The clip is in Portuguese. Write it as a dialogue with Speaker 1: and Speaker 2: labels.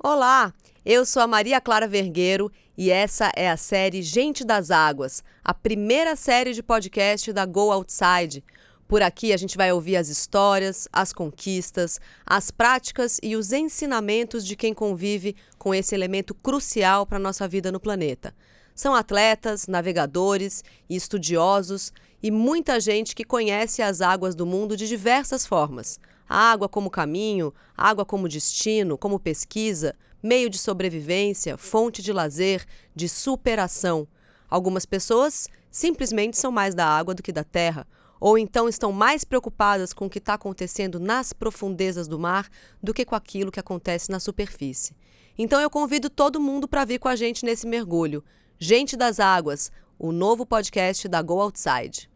Speaker 1: Olá, eu sou a Maria Clara Vergueiro e essa é a série Gente das Águas, a primeira série de podcast da Go Outside. Por aqui a gente vai ouvir as histórias, as conquistas, as práticas e os ensinamentos de quem convive com esse elemento crucial para a nossa vida no planeta. São atletas, navegadores e estudiosos e muita gente que conhece as águas do mundo de diversas formas a água como caminho, água como destino, como pesquisa, meio de sobrevivência, fonte de lazer, de superação. Algumas pessoas simplesmente são mais da água do que da terra, ou então estão mais preocupadas com o que está acontecendo nas profundezas do mar do que com aquilo que acontece na superfície. Então eu convido todo mundo para vir com a gente nesse mergulho. Gente das Águas, o novo podcast da Go Outside.